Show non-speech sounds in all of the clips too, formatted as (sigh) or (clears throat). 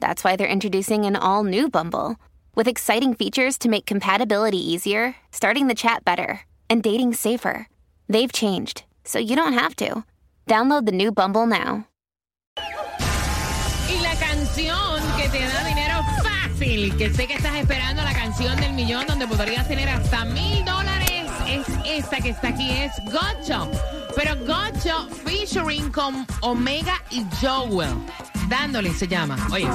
that's why they're introducing an all new Bumble with exciting features to make compatibility easier, starting the chat better, and dating safer. They've changed, so you don't have to. Download the new Bumble now. Y la canción que te da dinero fácil, que sé que estás esperando la canción del millón donde podrías tener hasta mil dólares, es esta que está aquí, es. Pero featuring con Omega y Joel. Dándole se llama. Oye.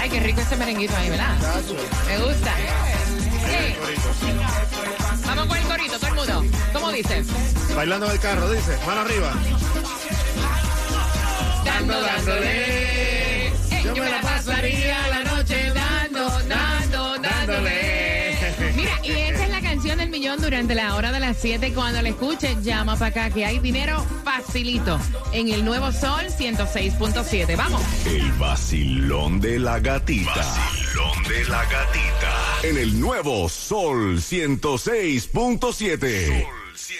Ay, qué rico ese merenguito ahí, ¿verdad? Me gusta. Sí. Vamos con el corito, todo el mundo. ¿Cómo dice? Bailando en el carro, dice. Mano arriba. Dando, dándole. Yo me la pasaría canción durante la hora de las 7. Cuando la escuches, llama para acá que hay dinero facilito en el nuevo Sol 106.7. Vamos. El vacilón de la gatita. Vacilón de la gatita. En el nuevo Sol 106.7. Sol 100.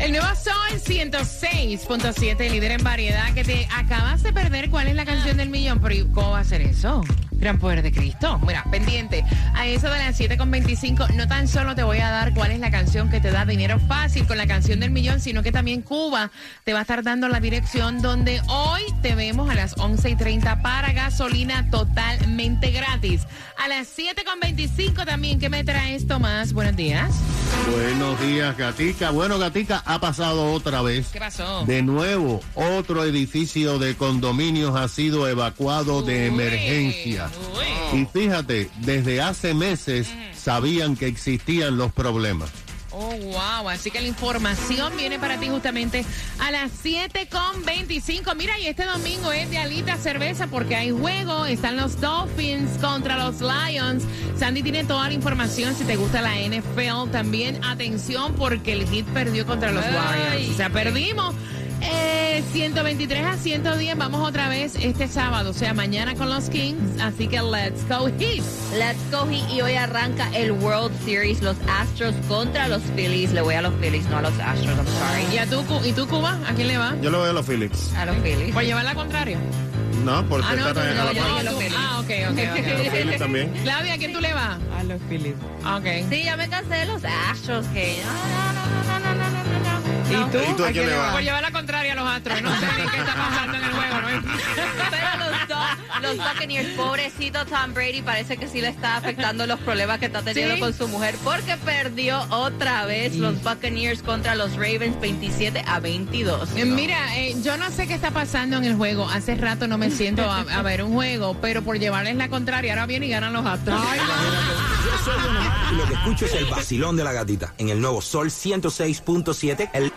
El nuevo Sol 106.7, líder en variedad, que te acabas de perder. ¿Cuál es la canción del millón? Pero ¿cómo va a ser eso? Gran poder de Cristo. Mira, pendiente. A eso de las 7.25, no tan solo te voy a dar cuál es la canción que te da dinero fácil con la canción del millón, sino que también Cuba te va a estar dando la dirección donde hoy te vemos a las 11.30 para gasolina totalmente gratis. A las 7.25 también, ¿qué me traes, Tomás? Buenos días. Buenos días, Gatica. Bueno, Gatica, ha pasado otra vez. ¿Qué pasó? De nuevo, otro edificio de condominios ha sido evacuado de emergencia. Uy. Y fíjate, desde hace meses sabían que existían los problemas. Oh, wow. Así que la información viene para ti justamente a las 7.25. Mira, y este domingo es de alita cerveza porque hay juego. Están los Dolphins contra los Lions. Sandy tiene toda la información. Si te gusta la NFL, también atención porque el Heat perdió contra los Warriors. O sea, perdimos. Eh, 123 a 110. Vamos otra vez este sábado, o sea, mañana con los Kings. Así que let's go Heat. Let's go Heat y hoy arranca el World Series, los Astros contra los Phillies. Le voy a los Phillies, no a los Astros, I'm sorry. ¿Y, a tú, ¿Y tú, Cuba? ¿A quién le va? Yo lo veo a los Phillips. A los Phillies. ¿Por llevar la contraria? No, porque Ah, no, en no, la yo dije los Phillies. Ah, ok, ok, ok. Phillies también. Claudia, ¿a quién tú le vas? A los Phillies. Ah, Ok. Sí, ya me cansé de los Astros, que no, no, no, no, ¿Y tú? ¿Y tú a quién le vas? Por llevar la contraria a los astros. No sé ni qué está pasando en el juego, ¿no? Pero los, dos, los Buccaneers, pobrecito Tom Brady, parece que sí le está afectando los problemas que está teniendo ¿Sí? con su mujer porque perdió otra vez los Buccaneers contra los Ravens 27 a 22. Eh, Mira, eh, yo no sé qué está pasando en el juego. Hace rato no me siento a, a ver un juego, pero por llevarles la contraria, ahora vienen y ganan los astros. Ay, no. Yo soy y lo que escucho es el vacilón de la gatita en el nuevo Sol 106.7. El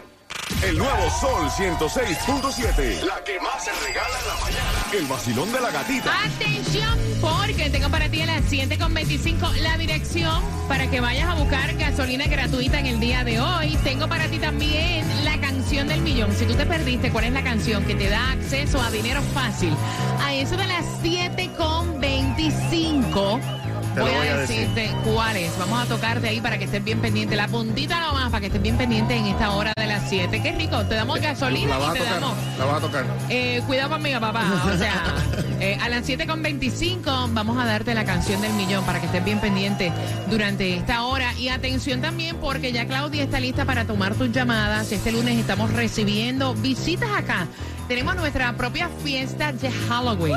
El nuevo Sol 106.7. La que más se regala en la mañana. El vacilón de la gatita. Atención, porque tengo para ti a las 7.25 la dirección para que vayas a buscar gasolina gratuita en el día de hoy. Tengo para ti también la canción del millón. Si tú te perdiste, ¿cuál es la canción que te da acceso a dinero fácil? A eso de las 7.25. Te lo Voy, a a decir. decirte cuál es. Vamos a tocarte ahí para que estés bien pendiente. La puntita nomás para que estés bien pendiente en esta hora de las 7. Qué rico. Te damos gasolina La vas y te tocar. damos La vas a tocar. eh, cuidado conmigo, papá. O sea, (laughs) eh, a las 7.25 vamos a darte la canción del millón para que estés bien pendiente durante esta hora. Y atención también porque ya Claudia está lista para tomar tus llamadas. Este lunes estamos recibiendo visitas acá tenemos nuestra propia fiesta de Halloween.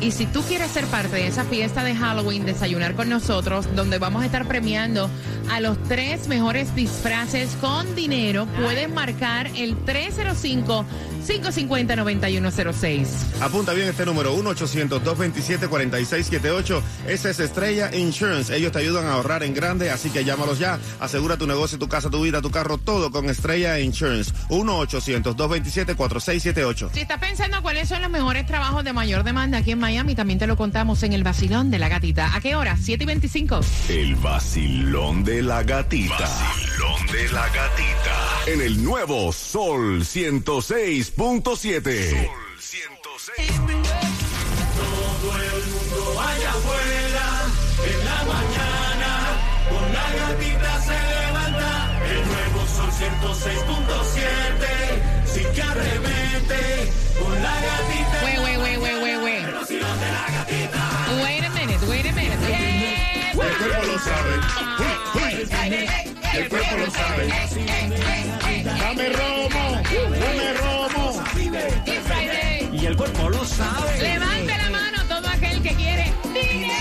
Y si tú quieres ser parte de esa fiesta de Halloween, desayunar con nosotros, donde vamos a estar premiando a los tres mejores disfraces con dinero, puedes marcar el 305-550-9106. Apunta bien este número, 1-800-227-4678. Esa es Estrella Insurance. Ellos te ayudan a ahorrar en grande, así que llámalos ya. Asegura tu negocio, tu casa, tu vida, tu carro, todo con Estrella Insurance. 1-800-227-4678. Si estás pensando cuáles son los mejores trabajos de mayor demanda aquí en Miami, también te lo contamos en el vacilón de la gatita. ¿A qué hora? 7 y 25. El vacilón de la gatita. Vacilón de la gatita. En el nuevo Sol 106.7. Sol 106. Todo el mundo vaya afuera en la mañana. Con la gatita se levanta. El nuevo Sol 106.7. sabe. Levante la mano todo aquel que quiere dinero.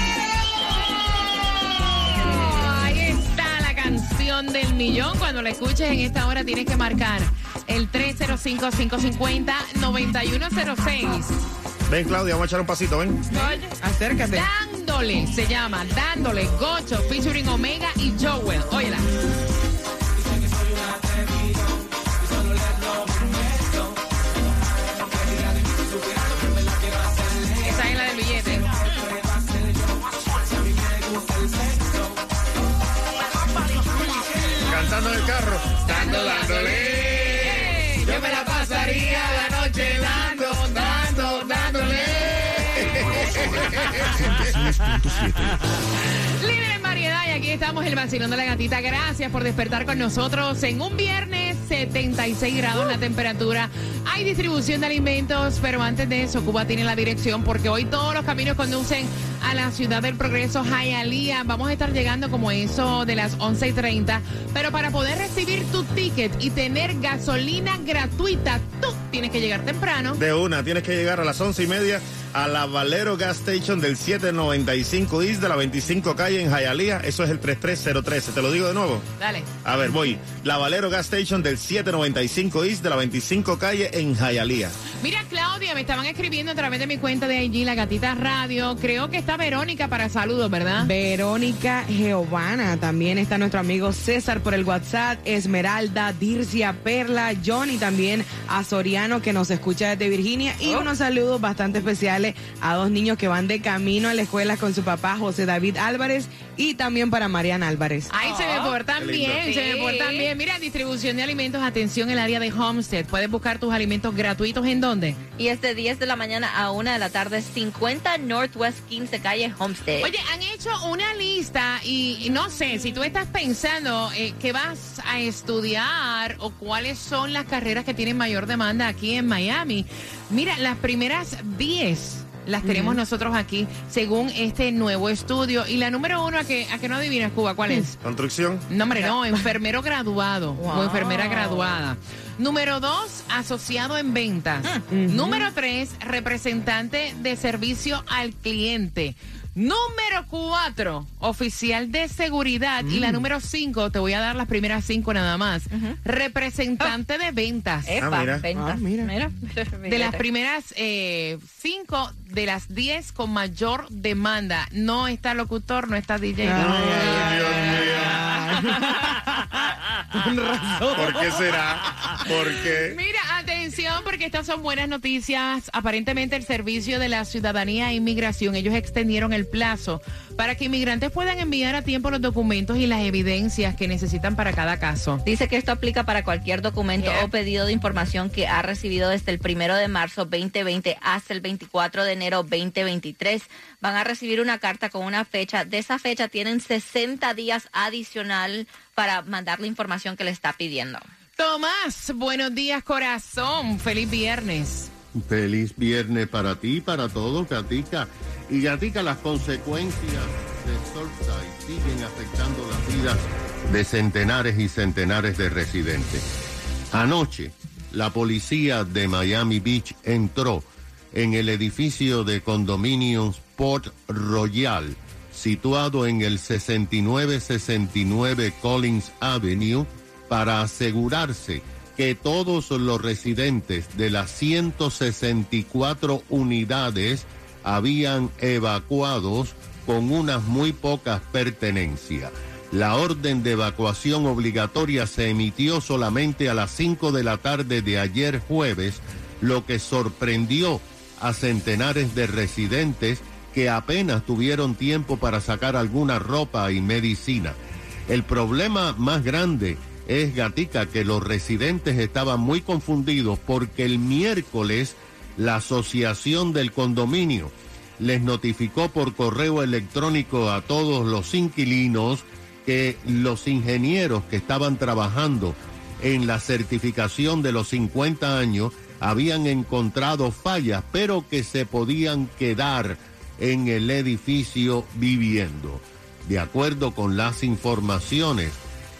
Ahí está la canción del millón. Cuando la escuches en esta hora tienes que marcar el 305-550-9106. Ven, Claudia, vamos a echar un pasito, ven. Acércate. Dándole, se llama, dándole, Gocho, featuring Omega y Joel. Óyela. (laughs) Libre en variedad y aquí estamos el vacilón de la gatita. Gracias por despertar con nosotros en un viernes 76 grados la temperatura. Hay distribución de alimentos, pero antes de eso Cuba tiene la dirección porque hoy todos los caminos conducen a la ciudad del progreso Hialeah. Vamos a estar llegando como eso de las 11 y 30, pero para poder recibir tu ticket y tener gasolina gratuita, tú tienes que llegar temprano. De una, tienes que llegar a las once y media a la Valero Gas Station del 795 East de la 25 calle en Hialeah. Eso es el 33013. Te lo digo de nuevo. Dale. A ver, voy. La Valero Gas Station del 795 East de la 25 calle en Hialeah. Mira, Claudia, me estaban escribiendo a través de mi cuenta de IG, La Gatita Radio. Creo que está Verónica para saludos, ¿verdad? Verónica Giovanna, también está nuestro amigo César por el WhatsApp, Esmeralda, Dircia, Perla, Johnny también a Soriano que nos escucha desde Virginia y unos saludos bastante especiales a dos niños que van de camino a la escuela con su papá José David Álvarez y también para Mariana Álvarez. Ay, se me portan qué lindo. bien, se me portan bien. Mira, distribución de alimentos, atención, el área de Homestead. Puedes buscar tus alimentos gratuitos en dónde? Y es de 10 de la mañana a 1 de la tarde, 50 Northwest 15 Calle Homestead. Oye, han hecho una lista y, y no sé, si tú estás pensando eh, que vas a estudiar o cuáles son las carreras que tienen mayor demanda aquí en Miami, mira, las primeras 10 las tenemos nosotros aquí según este nuevo estudio. Y la número uno, a que, a que no adivinas, Cuba, ¿cuál es? Construcción. No, hombre, no, enfermero graduado o enfermera graduada. Número dos, asociado en ventas. Número tres, representante de servicio al cliente. Número cuatro, oficial de seguridad. Y la número cinco, te voy a dar las primeras cinco nada más. Representante de ventas. Epa, Ah, mira. ventas. Ah, mira. De (laughs) las primeras eh, cinco, de las diez con mayor demanda. No está locutor, no está DJ. (laughs) ¿Por qué será? ¿Por qué? Mira, atención, porque estas son buenas noticias. Aparentemente el Servicio de la Ciudadanía e Inmigración, ellos extendieron el plazo para que inmigrantes puedan enviar a tiempo los documentos y las evidencias que necesitan para cada caso. Dice que esto aplica para cualquier documento Yeah. o pedido de información que ha recibido desde el primero de marzo 2020 hasta el 24 de enero 2023. Van a recibir una carta con una fecha. De esa fecha tienen 60 días adicional para mandar la información que le está pidiendo. Tomás, buenos días, corazón. Feliz viernes. Feliz viernes para ti, para todos, Gatica. Y Gatica, las consecuencias de Surfside siguen afectando las vidas de centenares y centenares de residentes. Anoche, la policía de Miami Beach entró en el edificio de condominios Port Royal, situado en el 6969 Collins Avenue, para asegurarse que todos los residentes de las 164 unidades habían evacuados con unas muy pocas pertenencias. La orden de evacuación obligatoria se emitió solamente a las 5 de la tarde de ayer jueves, lo que sorprendió a centenares de residentes que apenas tuvieron tiempo para sacar alguna ropa y medicina. El problema más grande es, Gatica, que los residentes estaban muy confundidos porque el miércoles la asociación del condominio les notificó por correo electrónico a todos los inquilinos que los ingenieros que estaban trabajando en la certificación de los 50 años habían encontrado fallas, pero que se podían quedar en el edificio viviendo. De acuerdo con las informaciones,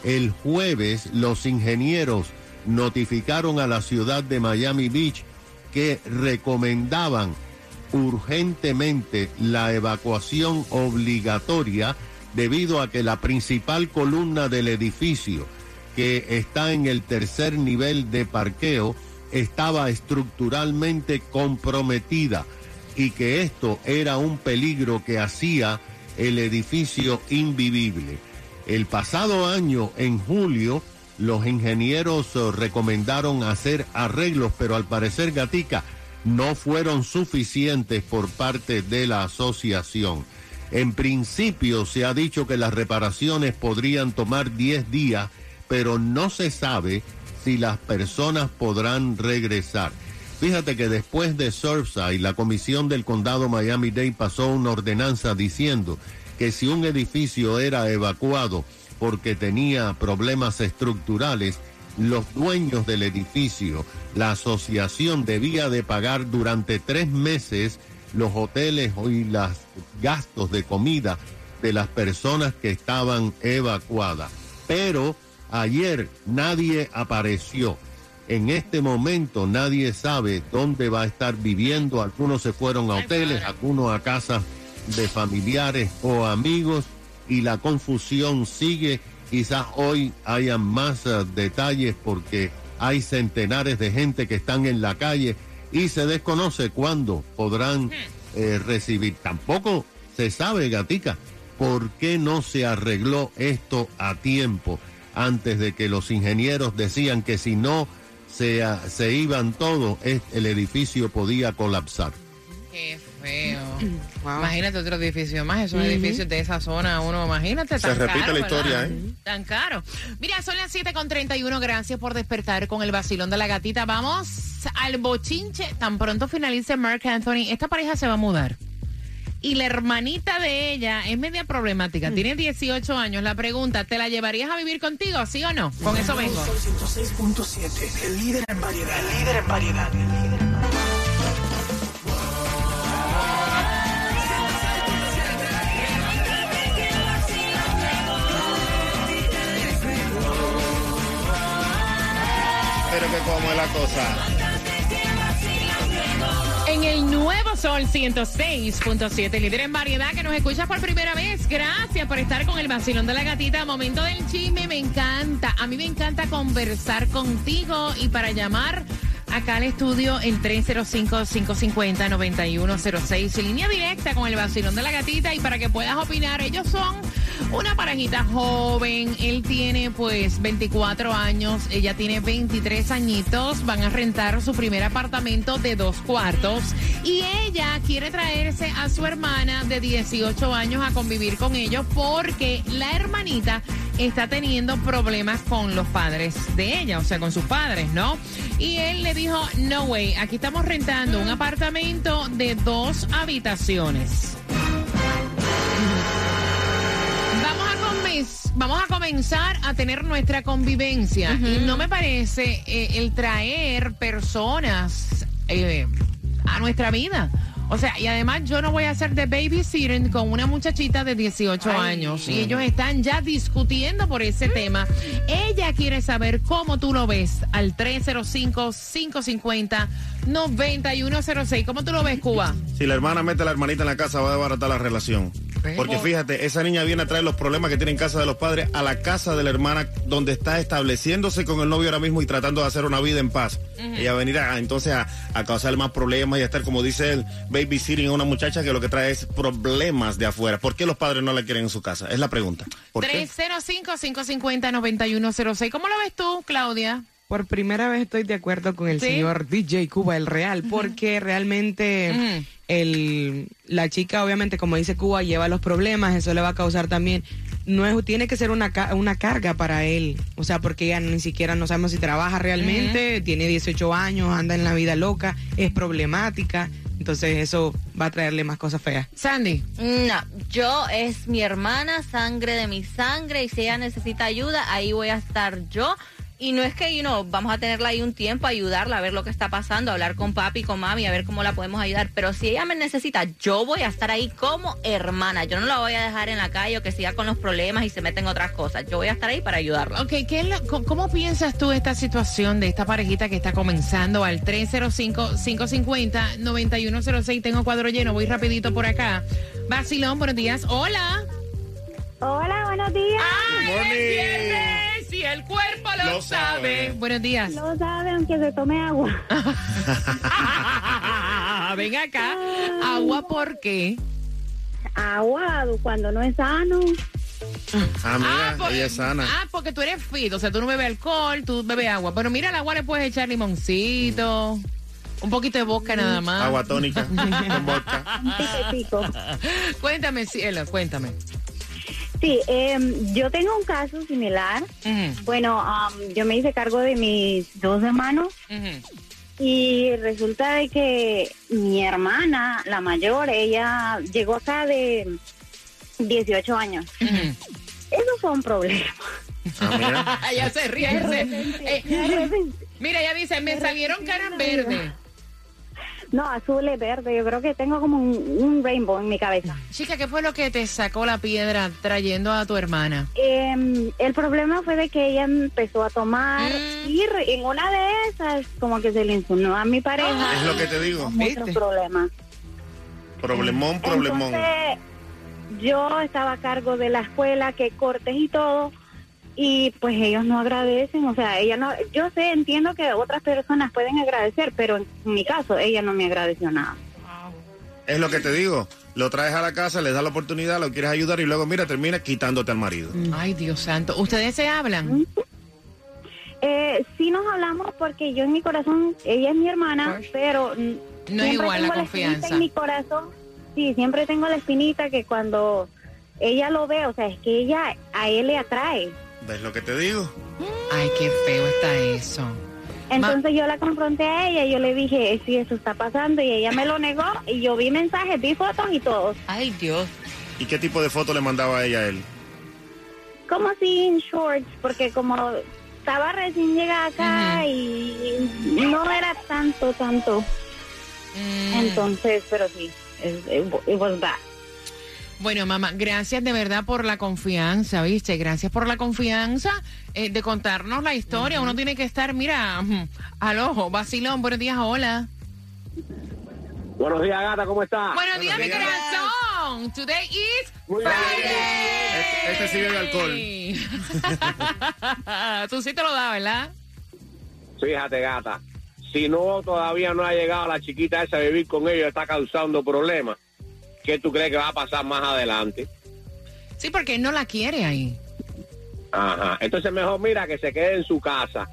el jueves los ingenieros notificaron a la ciudad de Miami Beach que recomendaban urgentemente la evacuación obligatoria debido a que la principal columna del edificio, que está en el tercer nivel de parqueo, estaba estructuralmente comprometida y que esto era un peligro que hacía el edificio invivible. El pasado año, en julio, los ingenieros eh, recomendaron hacer arreglos, pero al parecer Gatica no fueron suficientes por parte de la asociación. En principio se ha dicho que las reparaciones podrían tomar 10 días, pero no se sabe si las personas podrán regresar. Fíjate que después de Surfside, la comisión del condado Miami-Dade pasó una ordenanza diciendo que si un edificio era evacuado porque tenía problemas estructurales, los dueños del edificio, la asociación debía de pagar durante tres meses los hoteles y los gastos de comida de las personas que estaban evacuadas. Pero ayer nadie apareció. En este momento nadie sabe dónde va a estar viviendo. Algunos se fueron a hoteles, algunos a casas de familiares o amigos y la confusión sigue. Quizás hoy haya más eh, detalles porque hay centenares de gente que están en la calle y se desconoce cuándo podrán hmm. eh, recibir. Tampoco se sabe, Gatica, por qué no se arregló esto a tiempo antes de que los ingenieros decían que si no se, se iban todos, el edificio podía colapsar. Qué feo. (clears throat) Imagínate otro edificio más, esos edificios de esa zona, uno, imagínate. Se repite la historia, ¿eh? Tan caro. Mira, son las 7.31, gracias por despertar con el vacilón de la gatita. Vamos al bochinche. Tan pronto finalice Mark Anthony, esta pareja se va a mudar. Y la hermanita de ella es media problemática, mm. tiene 18 años. La pregunta, ¿te la llevarías a vivir contigo, sí o no? Con eso vengo. 106.7, el líder en variedad, el líder en variedad, el líder en variedad. Pero que como es la cosa. Sol 106.7, líder en variedad que nos escuchas por primera vez. Gracias por estar con el vacilón de la gatita. Momento del chisme, me encanta. A mí me encanta conversar contigo y para llamar acá al estudio el 305-550-9106. Línea directa con el vacilón de la gatita y para que puedas opinar, ellos son una parejita joven. Él tiene pues 24 años, ella tiene 23 añitos. Van a rentar su primer apartamento de dos cuartos y ella quiere traerse a su hermana de 18 años a convivir con ellos porque la hermanita está teniendo problemas con los padres de ella, o sea, con sus padres, ¿no? Y él le dijo, no way, aquí estamos rentando un apartamento de dos habitaciones. Comenzar a tener nuestra convivencia. Y no me parece eh, el traer personas eh, a nuestra vida O sea, y además yo no voy a hacer de babysitting con una muchachita de 18 años. Y ellos están ya discutiendo por ese tema. Ella quiere saber cómo tú lo ves al 305-550-9106. ¿Cómo tú lo ves, Cuba? Si la hermana mete a la hermanita en la casa, va a desbaratar la relación. Porque fíjate, esa niña viene a traer los problemas que tiene en casa de los padres a la casa de la hermana, donde está estableciéndose con el novio ahora mismo y tratando de hacer una vida en paz. Ella venir a, entonces a, a causar más problemas y a estar, como dice él, babysitting a una muchacha que lo que trae es problemas de afuera. ¿Por qué los padres no la quieren en su casa? Es la pregunta. ¿Por qué? 305-550-9106. ¿Cómo lo ves tú, Claudia? Por primera vez estoy de acuerdo con el ¿Sí? señor DJ Cuba, el real, porque realmente el, la chica, obviamente, como dice Cuba, lleva los problemas, eso le va a causar también. No es, tiene que ser una, ca- una carga para él, o sea, porque ella ni siquiera no sabemos si trabaja realmente, tiene 18 años, anda en la vida loca, es problemática, entonces eso va a traerle más cosas feas. Sandy. No, yo es mi hermana, sangre de mi sangre, y si ella necesita ayuda, ahí voy a estar yo. Y no es que, you know, vamos a tenerla ahí un tiempo, ayudarla a ver lo que está pasando, hablar con papi, con mami, a ver cómo la podemos ayudar. Pero si ella me necesita, yo voy a estar ahí como hermana. Yo no la voy a dejar en la calle o que siga con los problemas y se meta en otras cosas. Yo voy a estar ahí para ayudarla. Ok, ¿qué es ¿cómo piensas tú esta situación de esta parejita que está comenzando al 305-550-9106? Tengo cuadro lleno, voy rapidito por acá. Basilón, buenos días. Hola. Hola, buenos días. ¡Ay, Y el cuerpo lo, Lo sabe. sabe. Buenos días. No sabe aunque se tome agua. (laughs) Ven acá. ¿Agua por qué? Agua cuando no es sano. Ah, mira, por- ella es sana. ah, porque tú eres fit, o sea, tú no bebes alcohol, tú bebes agua. Pero mira, al agua le puedes echar limoncito, un poquito de vodka nada más. Agua tónica (laughs) con vodka. Un. Cuéntame, cielo, cuéntame. Sí, em, yo tengo un caso similar. Bueno, am, yo me hice cargo de mis dos hermanos y resulta de que mi hermana, la mayor, ella llegó acá de 18 años. Eso fue un problema. Ah, (laughs) se ríe. eh, (laughs) mira, ella dice, me salieron caras verdes. No, azul y verde. Yo creo que tengo como un, un rainbow en mi cabeza. Chica, ¿qué fue lo que te sacó la piedra trayendo a tu hermana? Em, el problema fue de que ella empezó a tomar Mm. y en una de esas como que se le insinuó a mi pareja. Es lo que te digo. Muchos problemas. Problemón, problemón. Entonces, yo estaba a cargo de la escuela, que cortes y todo, y pues ellos no agradecen, o sea, ella no, yo sé, entiendo que otras personas pueden agradecer, pero en mi caso, ella no me agradeció nada. Es lo que te digo. Lo traes a la casa, le das la oportunidad, lo quieres ayudar y luego, mira, termina quitándote al marido. Ay, Dios santo. ¿Ustedes se hablan? Eh, sí nos hablamos porque yo en mi corazón, ella es mi hermana, pero mm, no es igual la confianza. en mi corazón, sí, siempre tengo la espinita que cuando ella lo ve, o sea, es que ella a él le atrae. ¿Ves lo que te digo? Ay, qué feo está eso. Entonces yo la confronté a ella y yo le dije, "Eh, sí, eso está pasando, y ella me lo negó, y yo vi mensajes, vi fotos y todo. Ay, Dios. ¿Y qué tipo de foto le mandaba a ella a él? Como así en shorts, porque como estaba recién llegada acá y no era tanto, tanto. Mm. Entonces, pero sí, it, it- it was bad. Bueno, mamá, gracias de verdad por la confianza, ¿viste? Gracias por la confianza eh, de contarnos la historia. Uno tiene que estar, mira, al ojo. Vacilón, buenos días, hola. Buenos días, gata, ¿cómo estás? Buenos días, mi corazón. Today is Muy bien. Friday. Este, este sí bebe alcohol. (laughs) Tú sí te lo das, ¿verdad? Fíjate, gata, si no todavía no ha llegado la chiquita esa a vivir con ellos, está causando problemas, ¿qué tú crees que va a pasar más adelante? Sí, porque él no la quiere ahí. Ajá. Entonces mejor mira que se quede en su casa.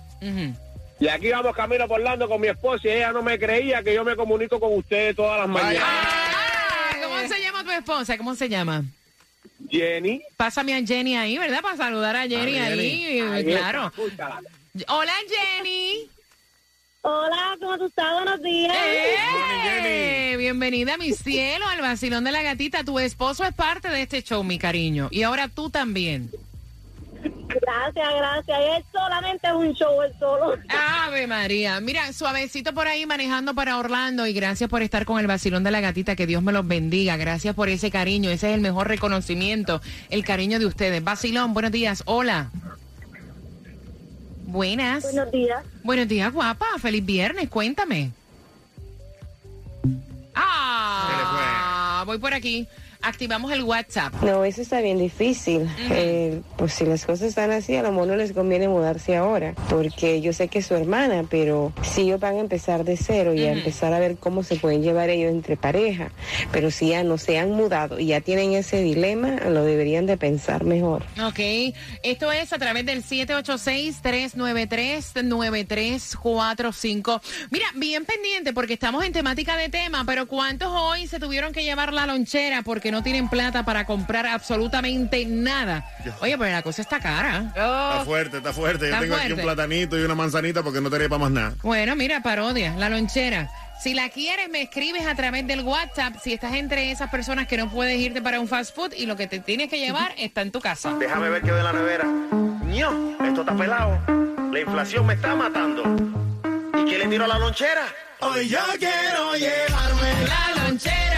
Y aquí vamos camino por Orlando con mi esposa y ella no me creía que yo me comunico con ustedes todas las mañanas. Ah, ¿Cómo se llama tu esposa? ¿Cómo se llama? Jenny. Pásame a Jenny ahí, ¿verdad? Para saludar a Jenny A ahí, Jenny. Ahí claro. está. Hola, Jenny. Hola, ¿cómo tú estás? Buenos días. ¡Eh! Bienvenida, mi cielo, al vacilón de la gatita. Tu esposo es parte de este show, mi cariño. Y ahora tú también. Gracias, gracias. Es solamente un show, el solo. Ave María. Mira, suavecito por ahí manejando para Orlando y gracias por estar con el vacilón de la gatita. Que Dios me los bendiga. Gracias por ese cariño. Ese es el mejor reconocimiento, el cariño de ustedes. Vacilón, buenos días. Hola. Buenas. Buenos días. Buenos días, guapa. Feliz viernes. Cuéntame. Ah, voy por aquí. Activamos el WhatsApp. No, eso está bien difícil. Eh, pues si las cosas están así, a lo mejor no les conviene mudarse ahora, porque yo sé que es su hermana, pero si ellos van a empezar de cero y a empezar a ver cómo se pueden llevar ellos entre pareja, pero si ya no se han mudado y ya tienen ese dilema, lo deberían de pensar mejor. Ok, esto es a través del 786-393-9345. Mira, bien pendiente porque estamos en temática de tema, pero ¿cuántos hoy se tuvieron que llevar la lonchera porque no tienen plata para comprar absolutamente nada? Oye, pero la cosa está cara. Está fuerte, está fuerte. Yo Está tengo aquí un platanito y una manzanita porque no tenía para más nada. Bueno, mira, parodia, la lonchera. Si la quieres, me escribes a través del WhatsApp si estás entre esas personas que no puedes irte para un fast food y lo que te tienes que llevar está en tu casa. Déjame ver qué ve la nevera. esto está pelado. La inflación me está matando. ¿Y qué le tiro a la lonchera? Hoy yo quiero llevarme la lonchera.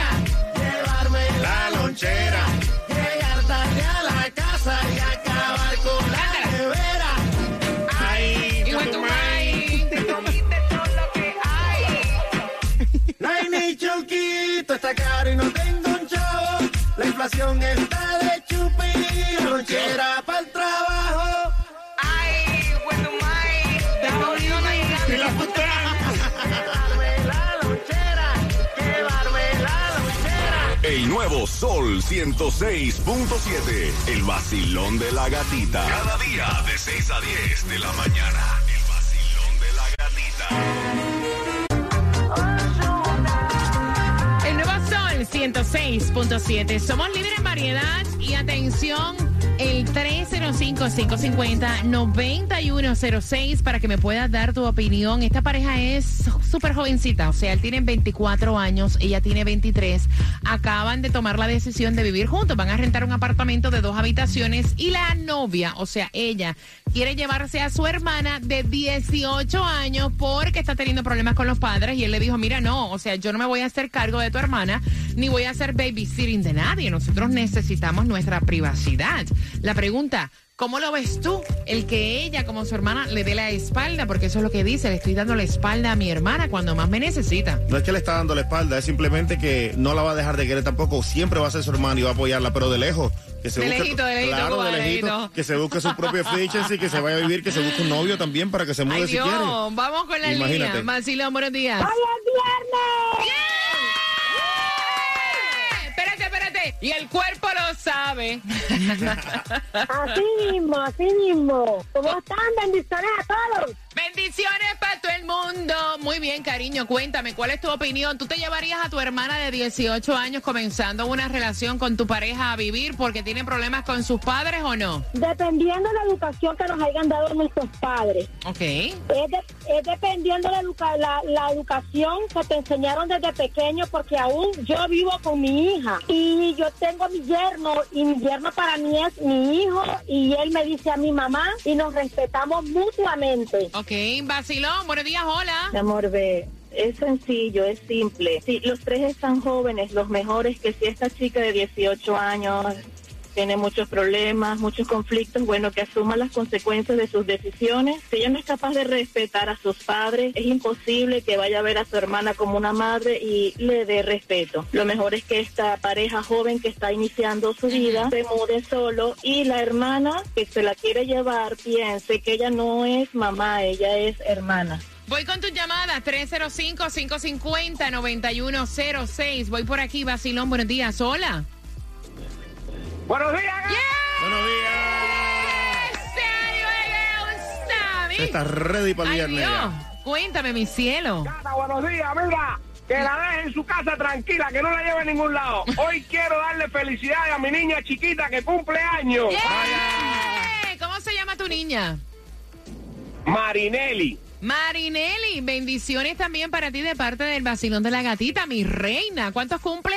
Está caro y no tengo un chavo. La inflación está de chupi, lonchera para el trabajo. Ay, bueno, May. Y la Llevarme la lonchera, llevarme la lonchera. El nuevo Sol 106.7. El vacilón de la gatita. Cada día de 6 a 10 de la mañana. Sol 106.7. Somos líderes en variedad y atención, el 305-550-9106 para que me puedas dar tu opinión. Esta pareja es súper jovencita, o sea, él tiene 24 años, ella tiene 23. Acaban de tomar la decisión de vivir juntos. Van a rentar un apartamento de dos habitaciones y la novia, o sea, ella, quiere llevarse a su hermana de 18 años porque está teniendo problemas con los padres y él le dijo, mira, no, o sea, yo no me voy a hacer cargo de tu hermana ni voy a hacer babysitting de nadie. Nosotros necesitamos nuestra privacidad. La pregunta, ¿cómo lo ves tú? El que ella, como su hermana, le dé la espalda, porque eso es lo que dice, le estoy dando la espalda a mi hermana cuando más me necesita. No es que le está dando la espalda, es simplemente que no la va a dejar de querer tampoco. Siempre va a ser su hermano y va a apoyarla, pero de lejos. Que se De busque, lejito, de lejito, claro, Cuba, de de lejito, lejito. Que se busque su propio fichas y que se vaya a vivir, que se busque un novio también para que se mude Ay si Dios, quiere. vamos con la Imagínate. línea. Marcelo, buenos días. ¡Hoy es viernes! Espérate, espérate. Y el cuerpo lo sabe. Así mismo, así mismo. ¿Cómo están? Bendiciones a todos. Bendiciones para todo el mundo. Muy bien, cariño. Cuéntame, ¿cuál es tu opinión? ¿Tú te llevarías a tu hermana de 18 años comenzando una relación con tu pareja a vivir porque tiene problemas con sus padres o no? Dependiendo de la educación que nos hayan dado nuestros padres. Ok. Es, de- es dependiendo de la, educa- la, la educación que te enseñaron desde pequeño, porque aún yo vivo con mi hija y yo tengo a mi yerno y mi yerno para mí es mi hijo y él me dice a mi mamá y nos respetamos mutuamente. Ok, Basilón, buenos días, hola. Ve, es sencillo, es simple. Si los tres están jóvenes, los mejores que si esta chica de 18 años tiene muchos problemas, muchos conflictos, bueno, que asuma las consecuencias de sus decisiones. Si ella no es capaz de respetar a sus padres, es imposible que vaya a ver a su hermana como una madre y le dé respeto. Lo mejor es que esta pareja joven que está iniciando su vida se mude solo y la hermana que se la quiere llevar piense que ella no es mamá, ella es hermana. Voy con tus llamadas, 305-550-9106. Voy por aquí, Basilón, buenos días, hola. Buenos días. Buenos días. Estás ready para el Ay, viernes. Dios. Cuéntame, mi cielo. Gata, buenos días, mira. Que la deje en su casa tranquila, que no la lleve a ningún lado. Hoy quiero darle felicidades a mi niña chiquita que cumple años. ¡Yeah! ¿Cómo se llama tu niña? Marinelli. Marinelli, bendiciones también para ti de parte del vacilón de la gatita, mi reina. ¿Cuántos cumple?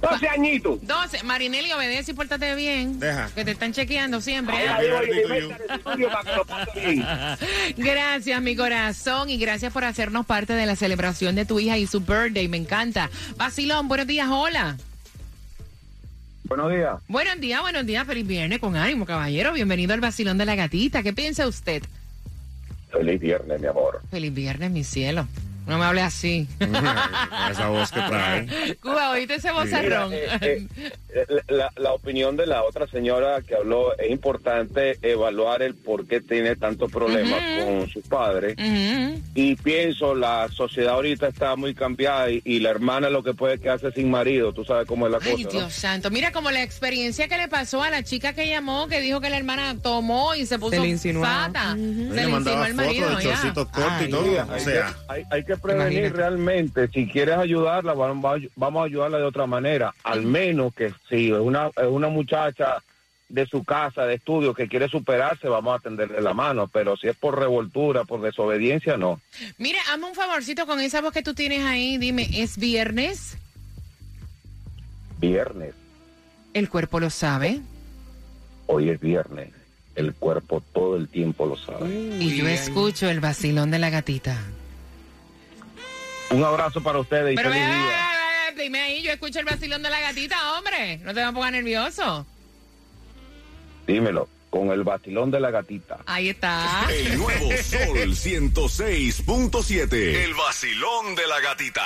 12 añitos. 12. Marinelli, obedece y pórtate bien. Deja. Que te están chequeando siempre. ¿eh? (laughs) Gracias, mi corazón, y gracias por hacernos parte de la celebración de tu hija y su birthday. Me encanta. Basilón, buenos días, hola. Buenos días. Buenos días, buenos días. Feliz viernes con ánimo, caballero. Bienvenido al Basilón de la Gatita. ¿Qué piensa usted? Feliz viernes, mi amor. Feliz viernes, mi cielo. No me hable así. (laughs) Esa voz que trae. Cuba, ¿oíste ese vozarrón? Mira, eh, eh, la, la opinión de la otra señora que habló es importante evaluar el por qué tiene tantos problemas con sus padres. Y pienso, la sociedad ahorita está muy cambiada y, y la hermana lo que puede quedarse sin marido, tú sabes cómo es la Ay, cosa. ¿no? Dios santo. Mira como la experiencia que le pasó a la chica que llamó, que dijo que la hermana tomó y se puso Se le insinuaba. fata. Le Se le mandaba insinuó al marido, fotos ya. cortos y Ay, todo. O sea, hay que prevenir Imagínate. realmente. Si quieres ayudarla, vamos a, vamos a ayudarla de otra manera. Al menos que si es una, es una muchacha de su casa, de estudio, que quiere superarse, vamos a tenderle la mano. Pero si es por revoltura, por desobediencia, no. Mira, hazme un favorcito con esa voz que tú tienes ahí. Dime, ¿es viernes? Viernes, El cuerpo lo sabe. hoy es viernes. El cuerpo todo el tiempo lo sabe. y yo escucho el vacilón de la gatita. Un abrazo para ustedes y Pero feliz día. dime ahí, yo escucho el vacilón de la gatita, hombre. No te me pongas nervioso. Dímelo, con el batilón de la gatita. Ahí está. El nuevo Sol (laughs) 106.7. El vacilón de la gatita.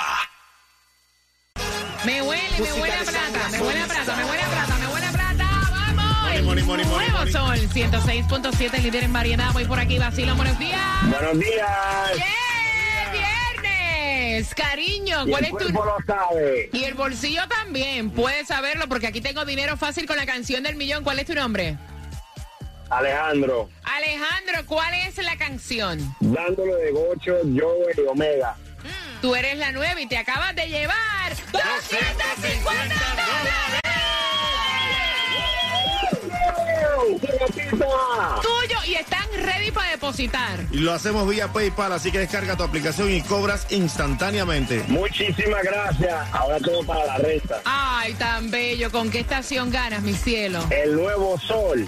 Me huele, me huele a plata, me huele a plata, me huele a plata, me huele a plata. ¡Vamos! Money, money, money, money, Nuevo. Sol 106.7, líder en variedad. Voy por aquí, vacilón. Buenos días. Buenos días. ¡Yeah! ¡Viernes! Cariño, Y ¿cuál el es tu...? lo sabe. Y el bolsillo también, puedes saberlo porque aquí tengo dinero fácil con la canción del millón. ¿Cuál es tu nombre? Alejandro, Alejandro, ¿cuál es la canción? dándole de gocho, yo y Omega. Tú eres la nueva y te acabas de llevar 250 dólares. Tuyo y están ready para depositar. y lo hacemos vía PayPal, así que descarga tu aplicación y cobras instantáneamente. Muchísimas gracias. Ahora todo para la resta. Ay, tan bello. ¿Con qué estación ganas, mi cielo? El nuevo sol.